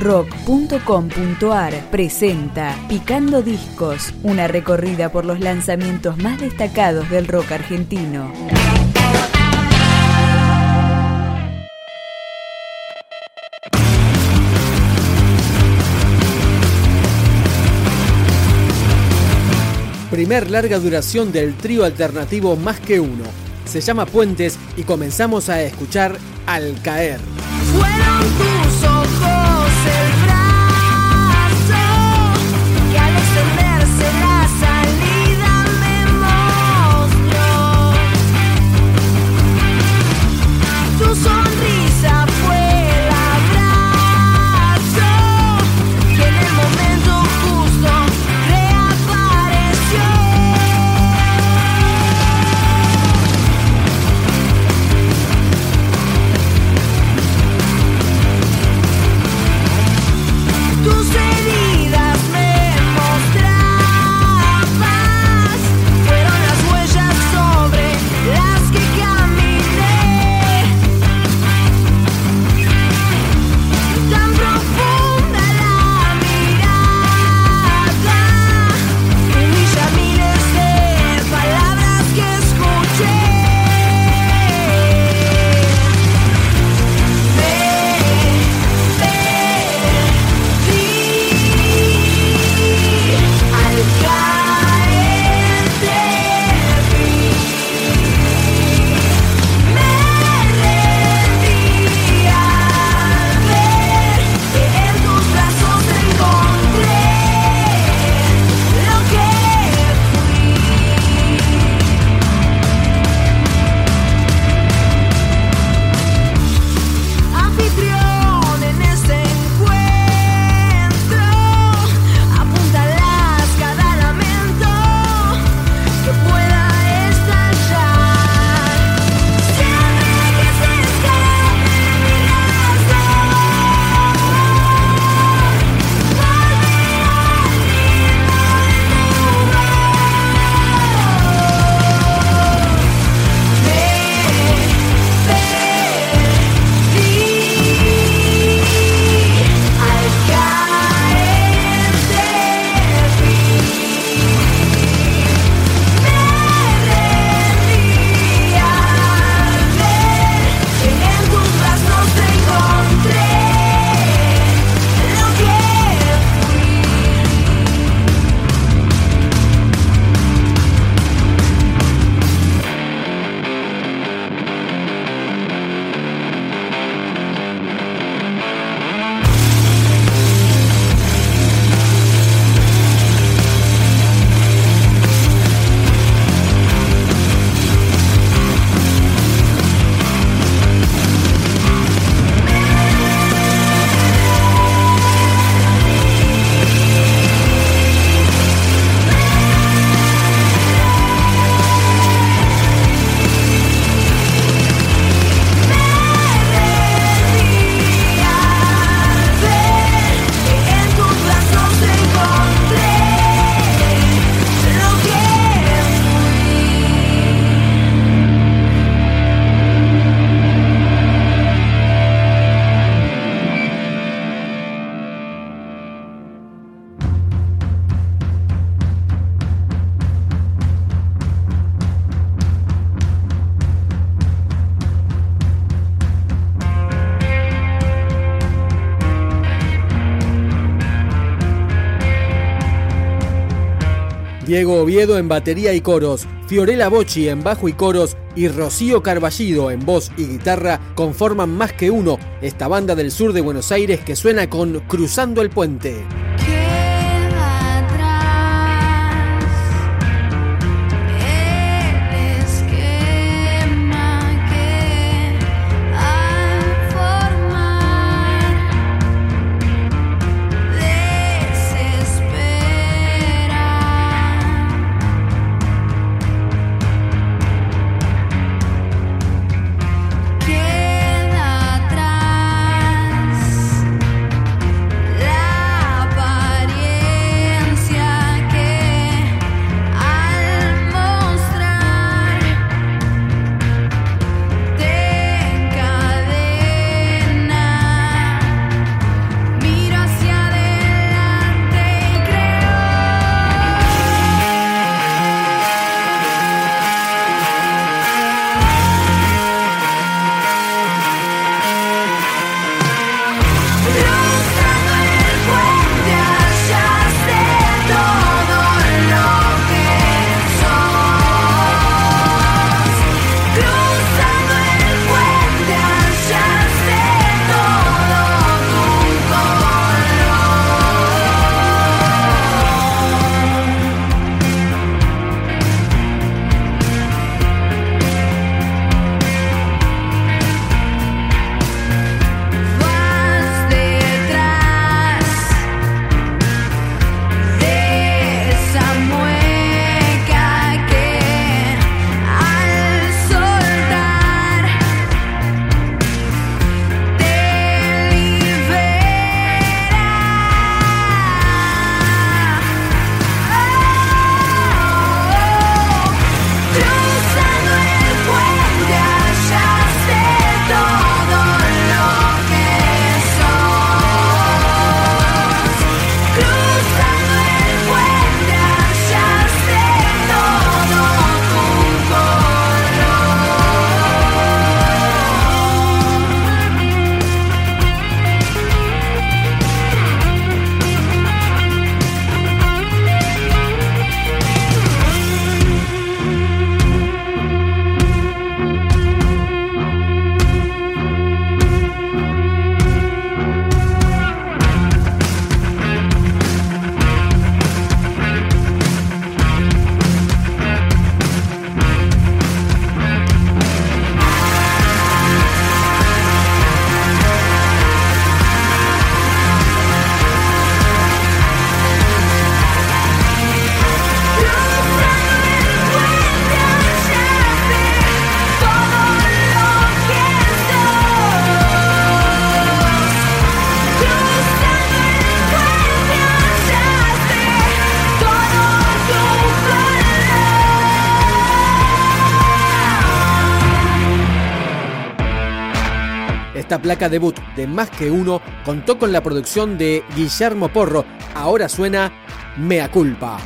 rock.com.ar presenta Picando Discos, una recorrida por los lanzamientos más destacados del rock argentino. Primer larga duración del trío alternativo Más que Uno. Se llama Puentes y comenzamos a escuchar Al Caer. Fueron Diego Oviedo en batería y coros, Fiorella Bocci en bajo y coros y Rocío Carballido en voz y guitarra conforman más que uno esta banda del sur de Buenos Aires que suena con Cruzando el Puente. Esta placa debut de Más que Uno contó con la producción de Guillermo Porro. Ahora suena Mea Culpa.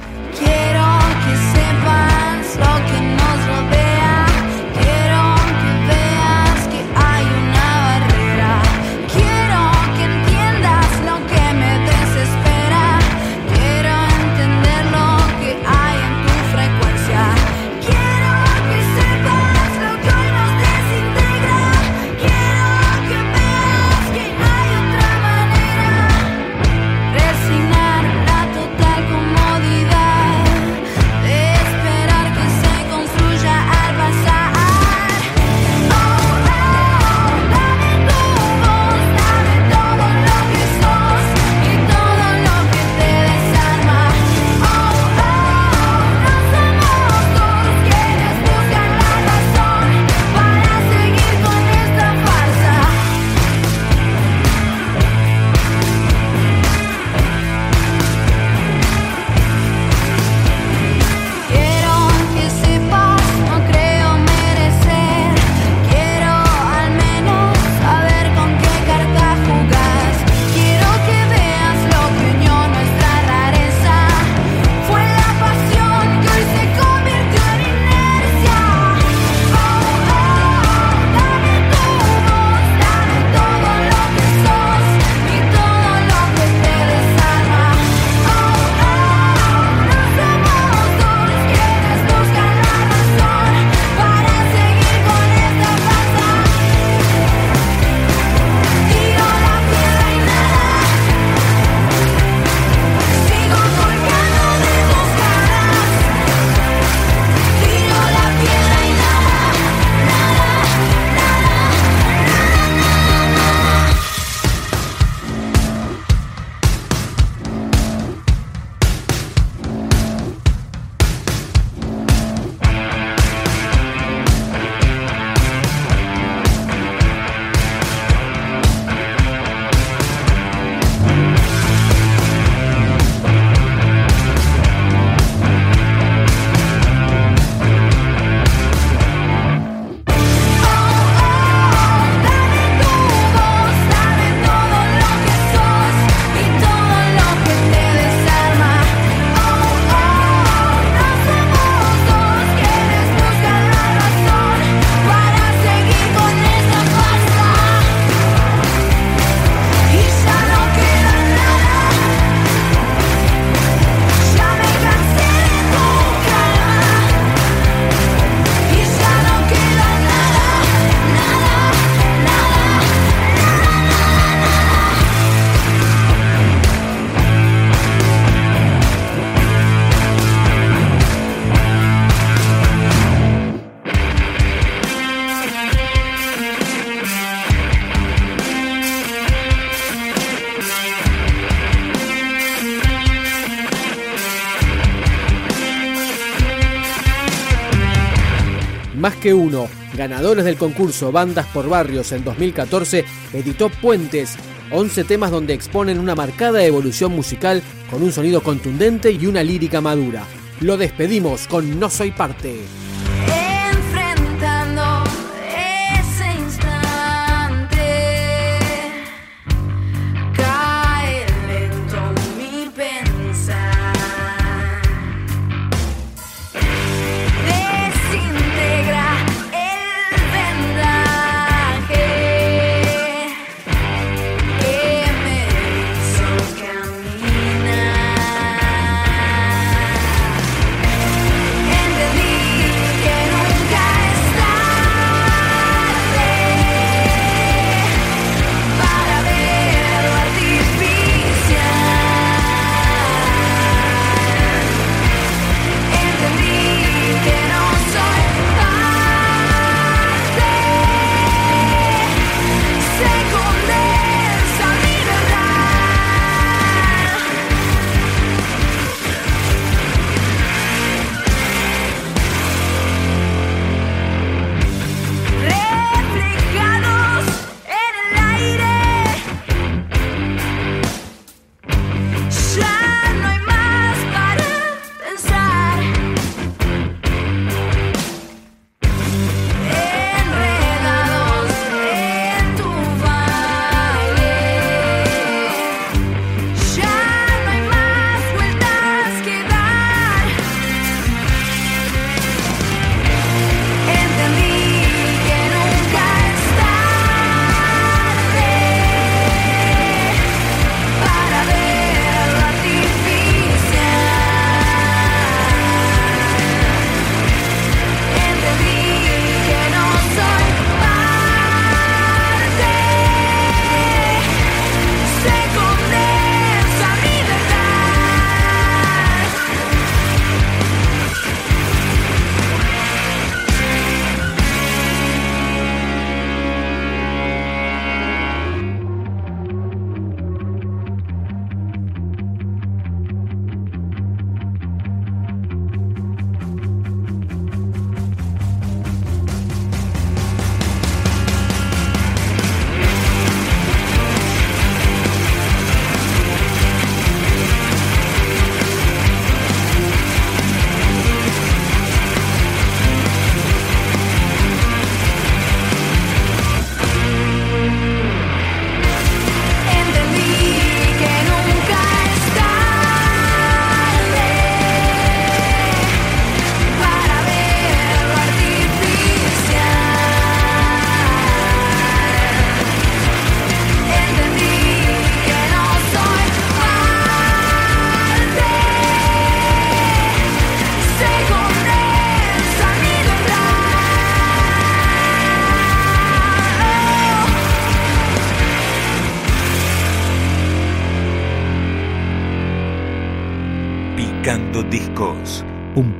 Más que uno, ganadores del concurso Bandas por Barrios en 2014, editó Puentes, 11 temas donde exponen una marcada evolución musical con un sonido contundente y una lírica madura. Lo despedimos con No Soy Parte.